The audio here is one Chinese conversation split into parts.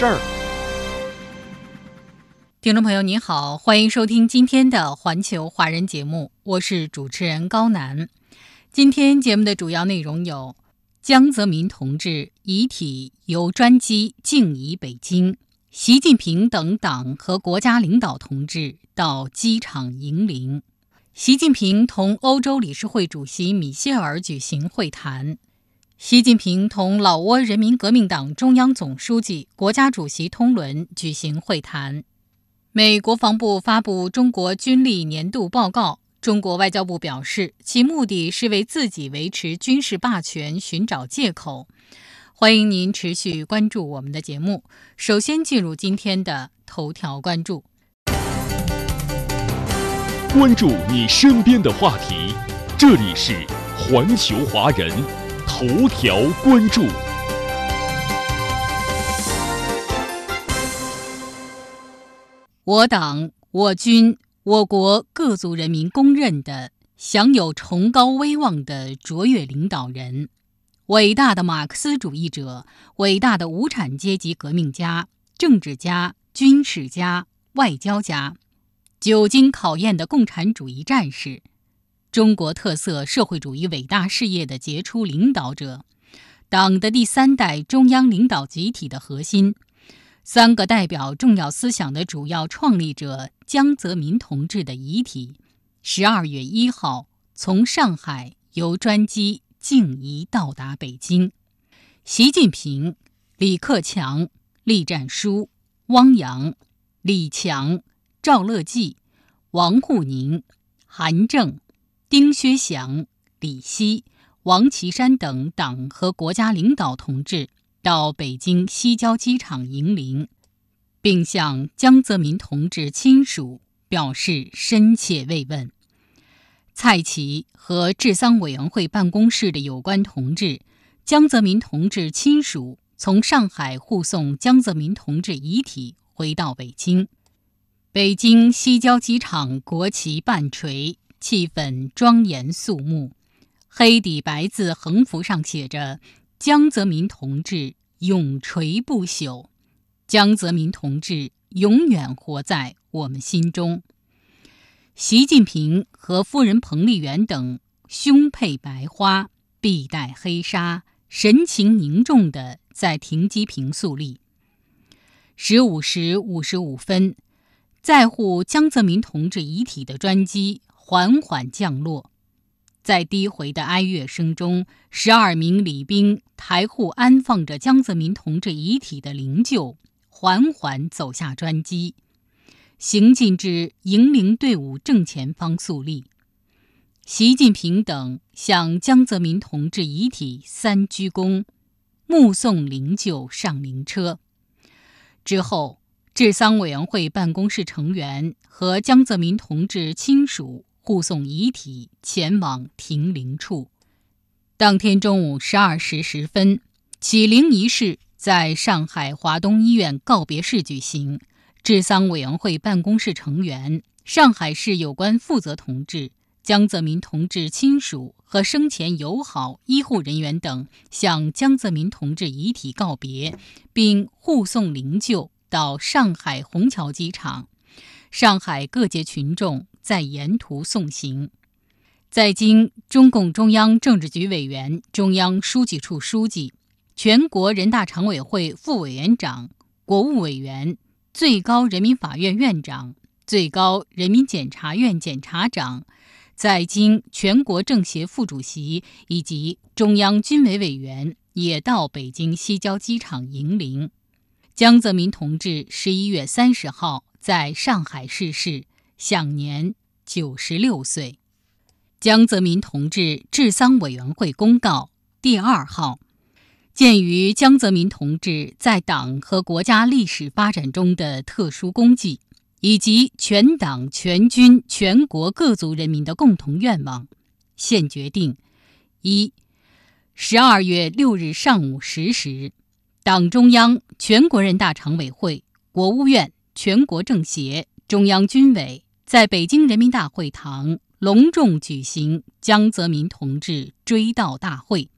事儿。听众朋友您好，欢迎收听今天的环球华人节目，我是主持人高楠。今天节目的主要内容有：江泽民同志遗体由专机静移北京，习近平等党和国家领导同志到机场迎灵，习近平同欧洲理事会主席米歇尔举行会谈。习近平同老挝人民革命党中央总书记、国家主席通伦举行会谈。美国防部发布中国军力年度报告。中国外交部表示，其目的是为自己维持军事霸权寻找借口。欢迎您持续关注我们的节目。首先进入今天的头条关注，关注你身边的话题。这里是环球华人。头条关注。我党、我军、我国各族人民公认的、享有崇高威望的卓越领导人，伟大的马克思主义者，伟大的无产阶级革命家、政治家、军事家、外交家，久经考验的共产主义战士。中国特色社会主义伟大事业的杰出领导者，党的第三代中央领导集体的核心，三个代表重要思想的主要创立者江泽民同志的遗体，十二月一号从上海由专机静移到达北京。习近平、李克强、栗战书、汪洋、李强、赵乐际、王沪宁、韩正。丁薛祥、李希、王岐山等党和国家领导同志到北京西郊机场迎灵，并向江泽民同志亲属表示深切慰问。蔡奇和治丧委员会办公室的有关同志、江泽民同志亲属从上海护送江泽民同志遗体回到北京。北京西郊机场国旗半垂。气氛庄严肃穆，黑底白字横幅上写着“江泽民同志永垂不朽”，江泽民同志永远活在我们心中。习近平和夫人彭丽媛等胸佩白花，臂带黑纱，神情凝重地在停机坪肃立。十五时五十五分，在护江泽民同志遗体的专机。缓缓降落，在低回的哀乐声中，十二名礼兵抬护安放着江泽民同志遗体的灵柩，缓缓走下专机，行进至迎灵队伍正前方肃立。习近平等向江泽民同志遗体三鞠躬，目送灵柩上灵车。之后，治丧委员会办公室成员和江泽民同志亲属。护送遗体前往停灵处。当天中午十二时十分，启灵仪式在上海华东医院告别室举行。治丧委员会办公室成员、上海市有关负责同志、江泽民同志亲属和生前友好医护人员等向江泽民同志遗体告别，并护送灵柩到上海虹桥机场。上海各界群众。在沿途送行，在经中共中央政治局委员、中央书记处书记、全国人大常委会副委员长、国务委员、最高人民法院院长、最高人民检察院检察长，在经全国政协副主席以及中央军委委员也到北京西郊机场迎灵。江泽民同志十一月三十号在上海逝世。享年九十六岁。江泽民同志治丧委员会公告第二号：鉴于江泽民同志在党和国家历史发展中的特殊功绩，以及全党全军全国各族人民的共同愿望，现决定：一、十二月六日上午十时，党中央、全国人大常委会、国务院、全国政协、中央军委在北京人民大会堂隆重举行江泽民同志追悼大会。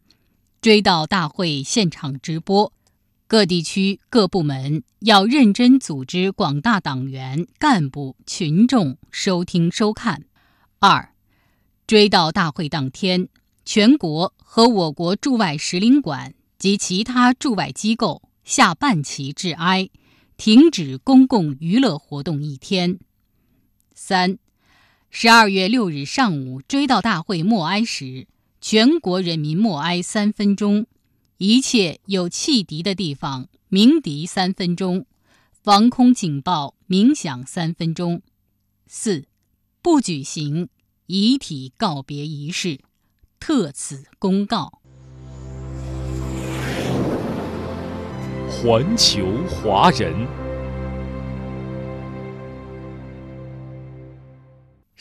追悼大会现场直播，各地区各部门要认真组织广大党员干部群众收听收看。二，追悼大会当天，全国和我国驻外使领馆及其他驻外机构下半旗致哀，停止公共娱乐活动一天。三，十二月六日上午追悼大会默哀时。全国人民默哀三分钟，一切有汽笛的地方鸣笛三分钟，防空警报鸣响三分钟。四，不举行遗体告别仪式，特此公告。环球华人。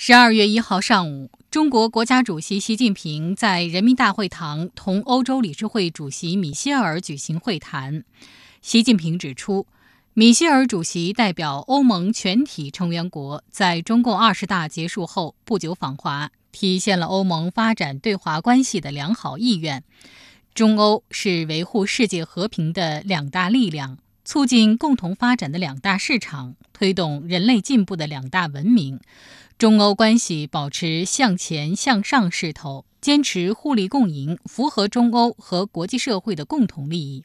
十二月一号上午，中国国家主席习近平在人民大会堂同欧洲理事会主席米歇尔举行会谈。习近平指出，米歇尔主席代表欧盟全体成员国在中共二十大结束后不久访华，体现了欧盟发展对华关系的良好意愿。中欧是维护世界和平的两大力量，促进共同发展的两大市场，推动人类进步的两大文明。中欧关系保持向前向上势头，坚持互利共赢，符合中欧和国际社会的共同利益。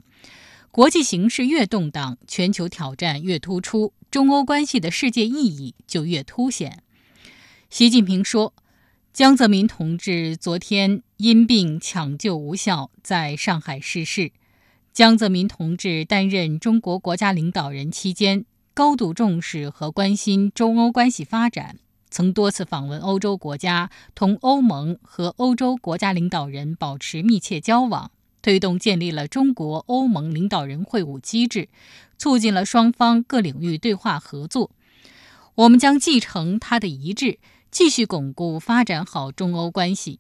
国际形势越动荡，全球挑战越突出，中欧关系的世界意义就越凸显。习近平说：“江泽民同志昨天因病抢救无效，在上海逝世。江泽民同志担任中国国家领导人期间，高度重视和关心中欧关系发展。”曾多次访问欧洲国家，同欧盟和欧洲国家领导人保持密切交往，推动建立了中国欧盟领导人会晤机制，促进了双方各领域对话合作。我们将继承他的遗志，继续巩固发展好中欧关系。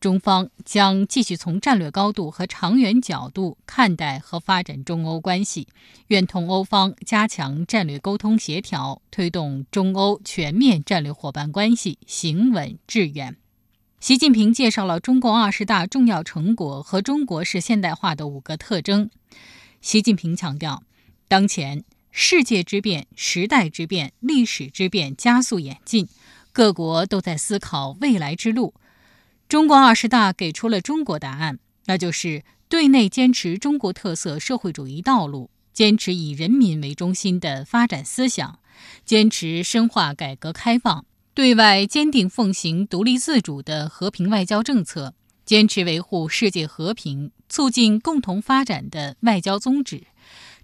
中方将继续从战略高度和长远角度看待和发展中欧关系，愿同欧方加强战略沟通协调，推动中欧全面战略伙伴关系行稳致远。习近平介绍了中共二十大重要成果和中国式现代化的五个特征。习近平强调，当前世界之变、时代之变、历史之变加速演进，各国都在思考未来之路。中共二十大给出了中国答案，那就是对内坚持中国特色社会主义道路，坚持以人民为中心的发展思想，坚持深化改革开放；对外坚定奉行独立自主的和平外交政策，坚持维护世界和平、促进共同发展的外交宗旨，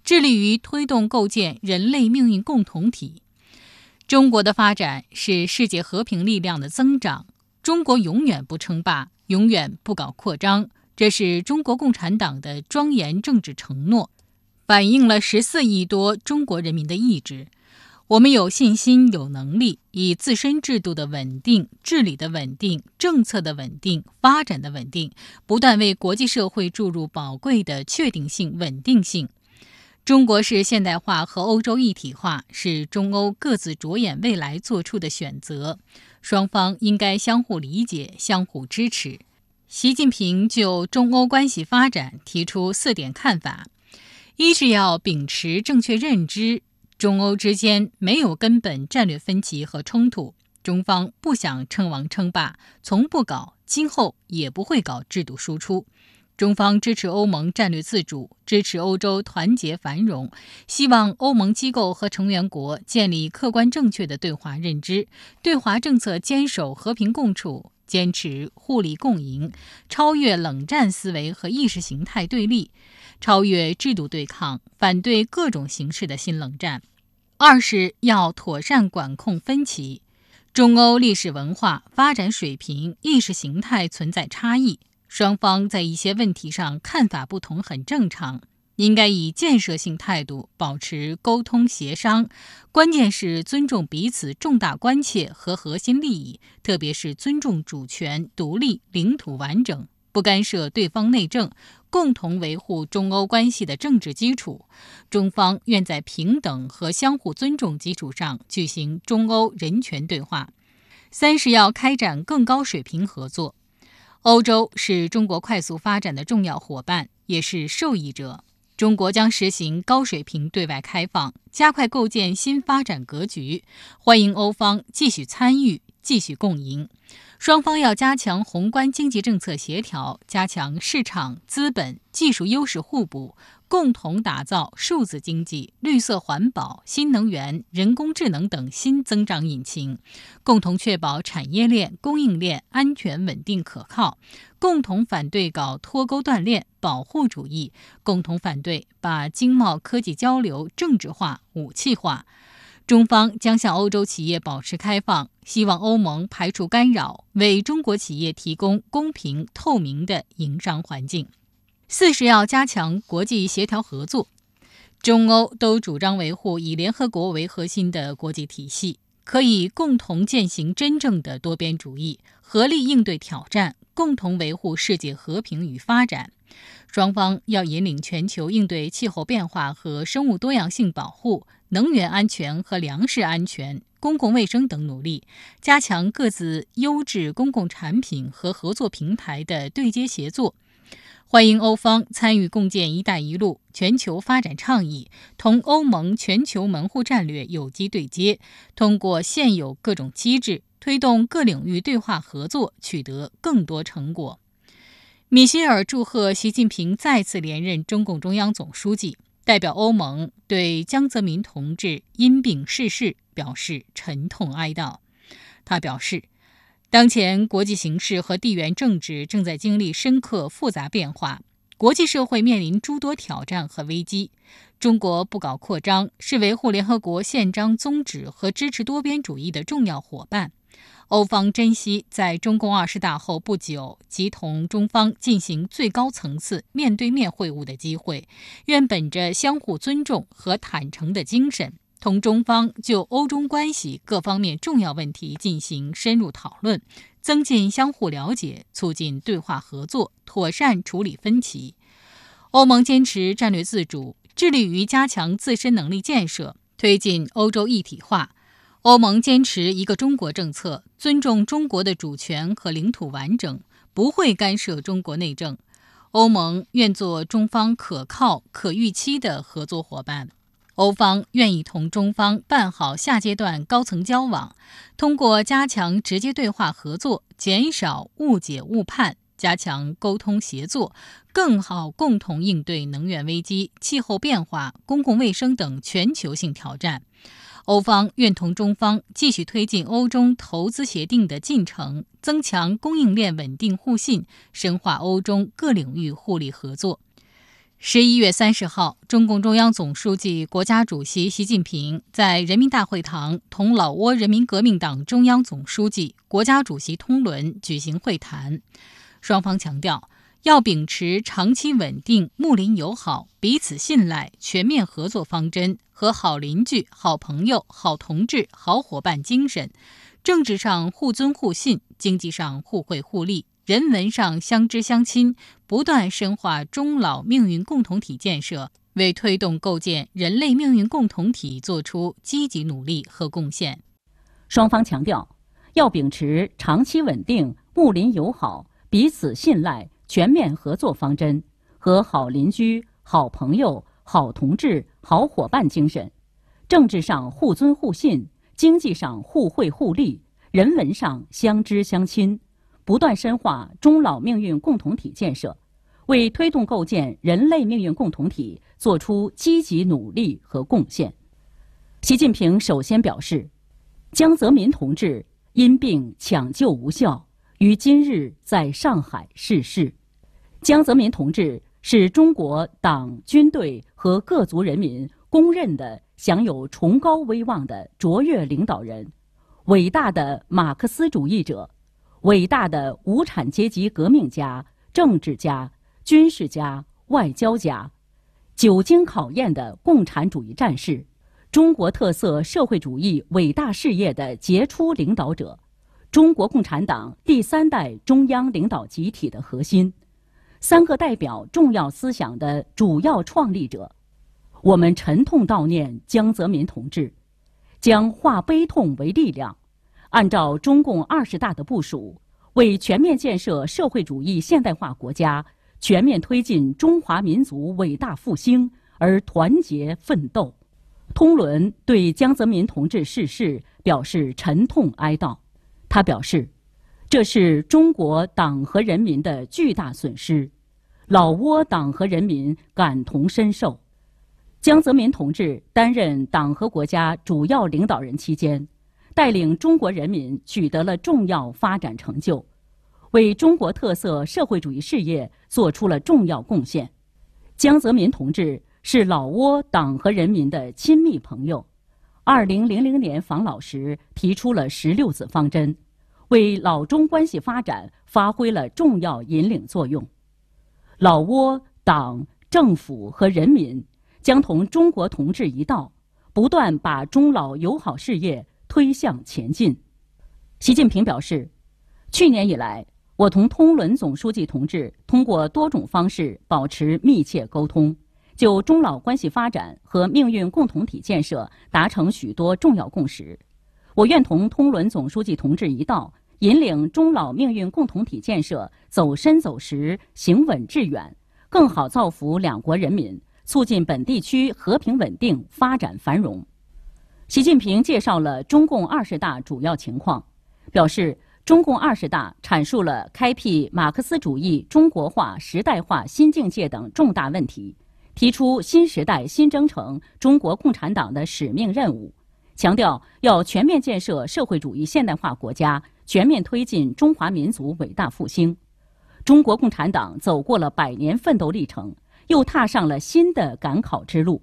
致力于推动构建人类命运共同体。中国的发展是世界和平力量的增长。中国永远不称霸，永远不搞扩张，这是中国共产党的庄严政治承诺，反映了十四亿多中国人民的意志。我们有信心、有能力，以自身制度的稳定、治理的稳定、政策的稳定、发展的稳定，不断为国际社会注入宝贵的确定性、稳定性。中国式现代化和欧洲一体化是中欧各自着眼未来做出的选择。双方应该相互理解、相互支持。习近平就中欧关系发展提出四点看法：一是要秉持正确认知，中欧之间没有根本战略分歧和冲突，中方不想称王称霸，从不搞，今后也不会搞制度输出。中方支持欧盟战略自主，支持欧洲团结繁荣，希望欧盟机构和成员国建立客观正确的对华认知，对华政策坚守和平共处，坚持互利共赢，超越冷战思维和意识形态对立，超越制度对抗，反对各种形式的新冷战。二是要妥善管控分歧，中欧历史文化、发展水平、意识形态存在差异。双方在一些问题上看法不同很正常，应该以建设性态度保持沟通协商。关键是尊重彼此重大关切和核心利益，特别是尊重主权、独立、领土完整，不干涉对方内政，共同维护中欧关系的政治基础。中方愿在平等和相互尊重基础上举行中欧人权对话。三是要开展更高水平合作。欧洲是中国快速发展的重要伙伴，也是受益者。中国将实行高水平对外开放，加快构建新发展格局，欢迎欧方继续参与、继续共赢。双方要加强宏观经济政策协调，加强市场、资本、技术优势互补。共同打造数字经济、绿色环保、新能源、人工智能等新增长引擎，共同确保产业链、供应链安全、稳定、可靠；共同反对搞脱钩断链、保护主义；共同反对把经贸科技交流政治化、武器化。中方将向欧洲企业保持开放，希望欧盟排除干扰，为中国企业提供公平透明的营商环境。四是要加强国际协调合作，中欧都主张维护以联合国为核心的国际体系，可以共同践行真正的多边主义，合力应对挑战，共同维护世界和平与发展。双方要引领全球应对气候变化和生物多样性保护、能源安全和粮食安全、公共卫生等努力，加强各自优质公共产品和合作平台的对接协作。欢迎欧方参与共建“一带一路”全球发展倡议，同欧盟全球门户战略有机对接，通过现有各种机制，推动各领域对话合作取得更多成果。米歇尔祝贺习近平再次连任中共中央总书记，代表欧盟对江泽民同志因病逝世表示沉痛哀悼。他表示。当前国际形势和地缘政治正在经历深刻复杂变化，国际社会面临诸多挑战和危机。中国不搞扩张，是维护联合国宪章宗旨和支持多边主义的重要伙伴。欧方珍惜在中共二十大后不久即同中方进行最高层次面对面会晤的机会，愿本着相互尊重和坦诚的精神。同中方就欧中关系各方面重要问题进行深入讨论，增进相互了解，促进对话合作，妥善处理分歧。欧盟坚持战略自主，致力于加强自身能力建设，推进欧洲一体化。欧盟坚持一个中国政策，尊重中国的主权和领土完整，不会干涉中国内政。欧盟愿做中方可靠、可预期的合作伙伴。欧方愿意同中方办好下阶段高层交往，通过加强直接对话合作，减少误解误判，加强沟通协作，更好共同应对能源危机、气候变化、公共卫生等全球性挑战。欧方愿同中方继续推进欧中投资协定的进程，增强供应链稳定互信，深化欧中各领域互利合作。十一月三十号，中共中央总书记、国家主席习近平在人民大会堂同老挝人民革命党中央总书记、国家主席通伦举行会谈。双方强调，要秉持长期稳定、睦邻友好、彼此信赖、全面合作方针和好邻居、好朋友、好同志、好伙伴精神，政治上互尊互信，经济上互惠互利。人文上相知相亲，不断深化中老命运共同体建设，为推动构建人类命运共同体作出积极努力和贡献。双方强调，要秉持长期稳定、睦邻友好、彼此信赖、全面合作方针和好邻居、好朋友、好同志、好伙伴精神，政治上互尊互信，经济上互惠互利，人文上相知相亲。不断深化中老命运共同体建设，为推动构建人类命运共同体作出积极努力和贡献。习近平首先表示，江泽民同志因病抢救无效，于今日在上海逝世。江泽民同志是中国党、军队和各族人民公认的享有崇高威望的卓越领导人，伟大的马克思主义者。伟大的无产阶级革命家、政治家、军事家、外交家，久经考验的共产主义战士，中国特色社会主义伟大事业的杰出领导者，中国共产党第三代中央领导集体的核心，三个代表重要思想的主要创立者。我们沉痛悼念江泽民同志，将化悲痛为力量，按照中共二十大的部署，为全面建设社会主义现代化国家、全面推进中华民族伟大复兴而团结奋斗。通伦对江泽民同志逝世表示沉痛哀悼，他表示，这是中国党和人民的巨大损失，老挝党和人民感同身受。江泽民同志担任党和国家主要领导人期间，带领中国人民取得了重要发展成就，为中国特色社会主义事业做出了重要贡献。江泽民同志是老挝党和人民的亲密朋友，二零零零年访老时提出了“十六字方针”，为老中关系发展发挥了重要引领作用。老挝党、政府和人民。将同中国同志一道，不断把中老友好事业推向前进。习近平表示，去年以来，我同通伦总书记同志通过多种方式保持密切沟通，就中老关系发展和命运共同体建设达成许多重要共识。我愿同通伦总书记同志一道，引领中老命运共同体建设走深走实、行稳致远，更好造福两国人民。促进本地区和平稳定、发展繁荣。习近平介绍了中共二十大主要情况，表示中共二十大阐述了开辟马克思主义中国化时代化新境界等重大问题，提出新时代新征程中国共产党的使命任务，强调要全面建设社会主义现代化国家，全面推进中华民族伟大复兴。中国共产党走过了百年奋斗历程。又踏上了新的赶考之路，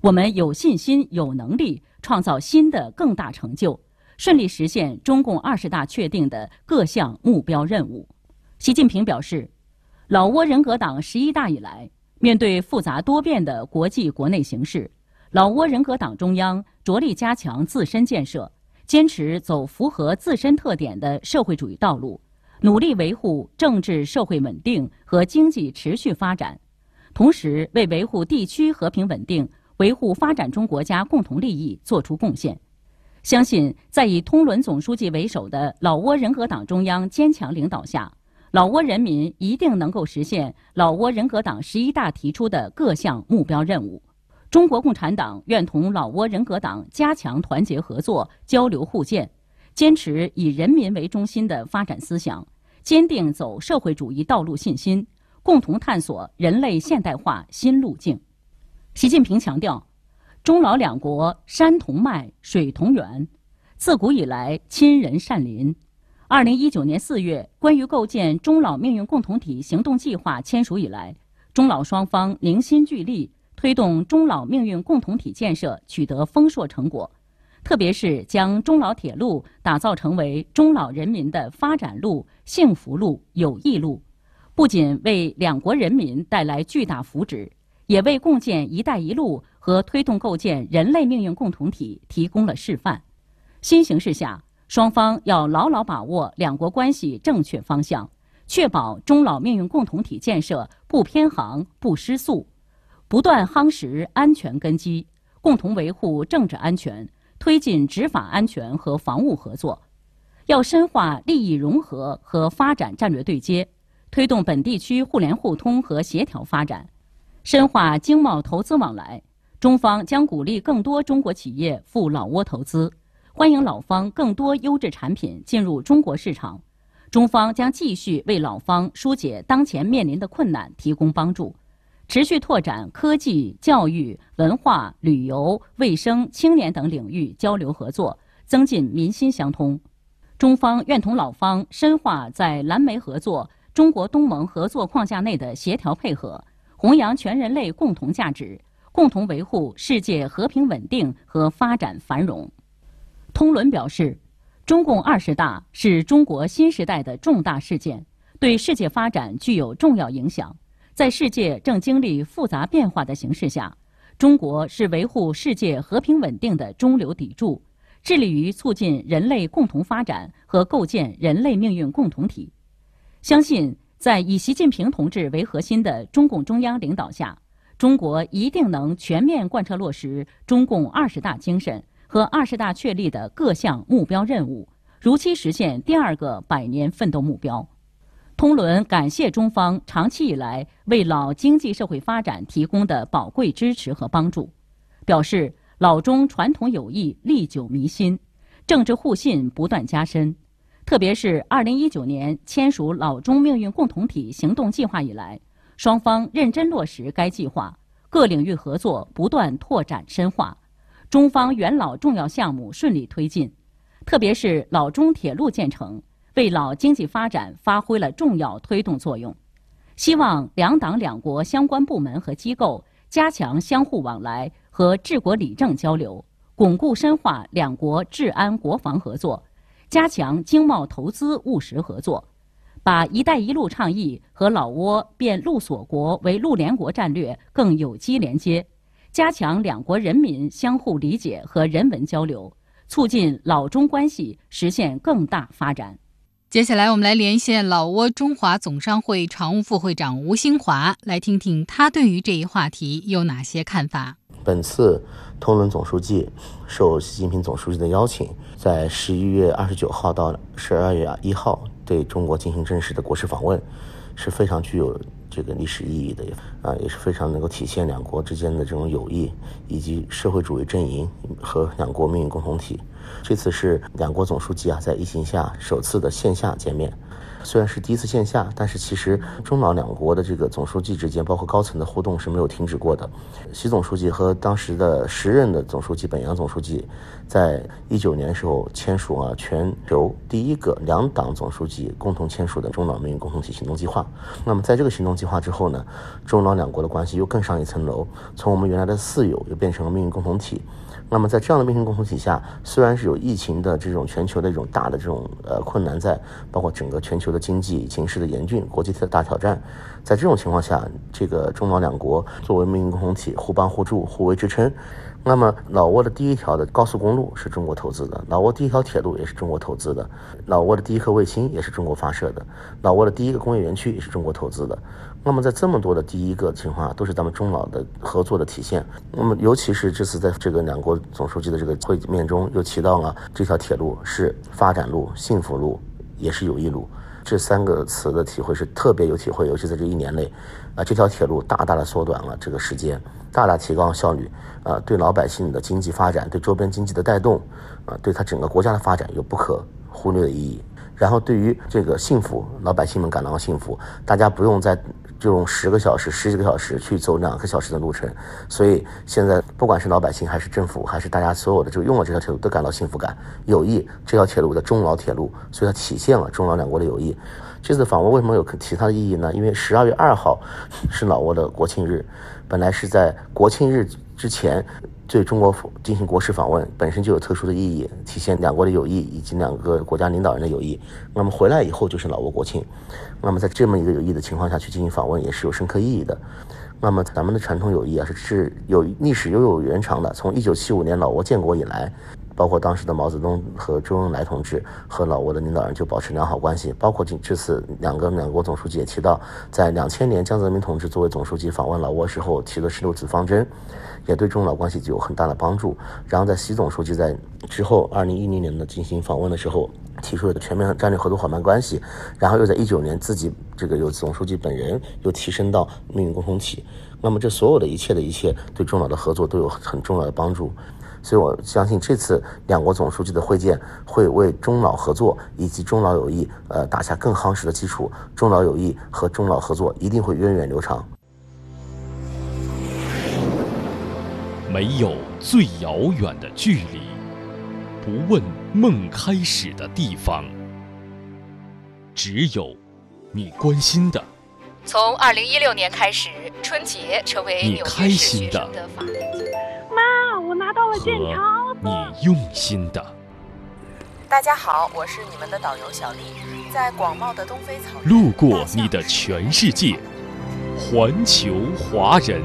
我们有信心、有能力创造新的更大成就，顺利实现中共二十大确定的各项目标任务。习近平表示，老挝人格党十一大以来，面对复杂多变的国际国内形势，老挝人格党中央着力加强自身建设，坚持走符合自身特点的社会主义道路，努力维护政治社会稳定和经济持续发展。同时，为维护地区和平稳定、维护发展中国家共同利益作出贡献。相信，在以通伦总书记为首的老挝人格党中央坚强领导下，老挝人民一定能够实现老挝人格党十一大提出的各项目标任务。中国共产党愿同老挝人格党加强团结合作、交流互鉴，坚持以人民为中心的发展思想，坚定走社会主义道路信心。共同探索人类现代化新路径。习近平强调，中老两国山同脉，水同源，自古以来亲人善邻。二零一九年四月，关于构建中老命运共同体行动计划签署以来，中老双方凝心聚力，推动中老命运共同体建设取得丰硕成果。特别是将中老铁路打造成为中老人民的发展路、幸福路、友谊路。不仅为两国人民带来巨大福祉，也为共建“一带一路”和推动构建人类命运共同体提供了示范。新形势下，双方要牢牢把握两国关系正确方向，确保中老命运共同体建设不偏航、不失速，不断夯实安全根基，共同维护政治安全，推进执法安全和防务合作。要深化利益融合和发展战略对接。推动本地区互联互通和协调发展，深化经贸投资往来。中方将鼓励更多中国企业赴老挝投资，欢迎老方更多优质产品进入中国市场。中方将继续为老方疏解当前面临的困难提供帮助，持续拓展科技、教育、文化、旅游、卫生、青年等领域交流合作，增进民心相通。中方愿同老方深化在蓝莓合作。中国东盟合作框架内的协调配合，弘扬全人类共同价值，共同维护世界和平稳定和发展繁荣。通伦表示，中共二十大是中国新时代的重大事件，对世界发展具有重要影响。在世界正经历复杂变化的形势下，中国是维护世界和平稳定的中流砥柱，致力于促进人类共同发展和构建人类命运共同体。相信在以习近平同志为核心的中共中央领导下，中国一定能全面贯彻落实中共二十大精神和二十大确立的各项目标任务，如期实现第二个百年奋斗目标。通伦感谢中方长期以来为老经济社会发展提供的宝贵支持和帮助，表示老中传统友谊历久弥新，政治互信不断加深。特别是二零一九年签署老中命运共同体行动计划以来，双方认真落实该计划，各领域合作不断拓展深化，中方元老重要项目顺利推进，特别是老中铁路建成。为老经济发展发挥了重要推动作用，希望两党两国相关部门和机构加强相互往来和治国理政交流，巩固深化两国治安国防合作，加强经贸投资务实合作，把“一带一路”倡议和老挝变陆锁国为陆联国战略更有机连接，加强两国人民相互理解和人文交流，促进老中关系实现更大发展。接下来，我们来连线老挝中华总商会常务副会长吴兴华，来听听他对于这一话题有哪些看法。本次通伦总书记受习近平总书记的邀请，在十一月二十九号到十二月一号对中国进行正式的国事访问，是非常具有这个历史意义的，啊，也是非常能够体现两国之间的这种友谊，以及社会主义阵营和两国命运共同体。这次是两国总书记啊在疫情下首次的线下见面，虽然是第一次线下，但是其实中老两国的这个总书记之间，包括高层的互动是没有停止过的。习总书记和当时的时任的总书记本阳总书记，在一九年时候签署啊全球第一个两党总书记共同签署的中老命运共同体行动计划。那么在这个行动计划之后呢，中老两国的关系又更上一层楼，从我们原来的四友又变成了命运共同体。那么在这样的命运共同体下，虽然是有疫情的这种全球的一种大的这种呃困难在，包括整个全球的经济形势的严峻，国际的大挑战，在这种情况下，这个中老两国作为命运共同体，互帮互助，互为支撑。那么老挝的第一条的高速公路是中国投资的，老挝第一条铁路也是中国投资的，老挝的第一颗卫星也是中国发射的，老挝的第一个工业园区也是中国投资的。那么在这么多的第一个情况，都是咱们中老的合作的体现。那么尤其是这次在这个两国总书记的这个会面中，又提到了这条铁路是发展路、幸福路，也是友谊路。这三个词的体会是特别有体会，尤其在这一年内，啊，这条铁路大大的缩短了这个时间，大大提高了效率，啊，对老百姓的经济发展、对周边经济的带动，啊，对他整个国家的发展有不可忽略的意义。然后对于这个幸福，老百姓们感到幸福，大家不用再。就用十个小时、十几个小时去走两个小时的路程，所以现在不管是老百姓还是政府，还是大家所有的就用了这条铁路都感到幸福感。友谊这条铁路的中老铁路，所以它体现了中老两国的友谊。这次访问为什么有其他的意义呢？因为十二月二号是老挝的国庆日，本来是在国庆日之前。对中国进行国事访问本身就有特殊的意义，体现两国的友谊以及两个国家领导人的友谊。那么回来以后就是老挝国庆，那么在这么一个有意义的情况下去进行访问也是有深刻意义的。那么咱们的传统友谊啊是有历史悠有源长的，从一九七五年老挝建国以来。包括当时的毛泽东和周恩来同志和老挝的领导人就保持良好关系。包括这这次两个两国总书记也提到，在两千年江泽民同志作为总书记访问老挝时候提的十六字方针，也对中老关系具有很大的帮助。然后在习总书记在之后二零一零年的进行访问的时候，提出了全面战略合作伙伴关系。然后又在一九年自己这个由总书记本人又提升到命运共同体。那么这所有的一切的一切对中老的合作都有很重要的帮助。所以，我相信这次两国总书记的会见会为中老合作以及中老友谊，呃，打下更夯实的基础。中老友谊和中老合作一定会源远流长。没有最遥远的距离，不问梦开始的地方，只有你关心的。从二零一六年开始，春节成为你开心的。妈，我拿到了剑条。你用心的。大家好，我是你们的导游小丽，在广袤的东非草原，路过你的全世界，环球华人。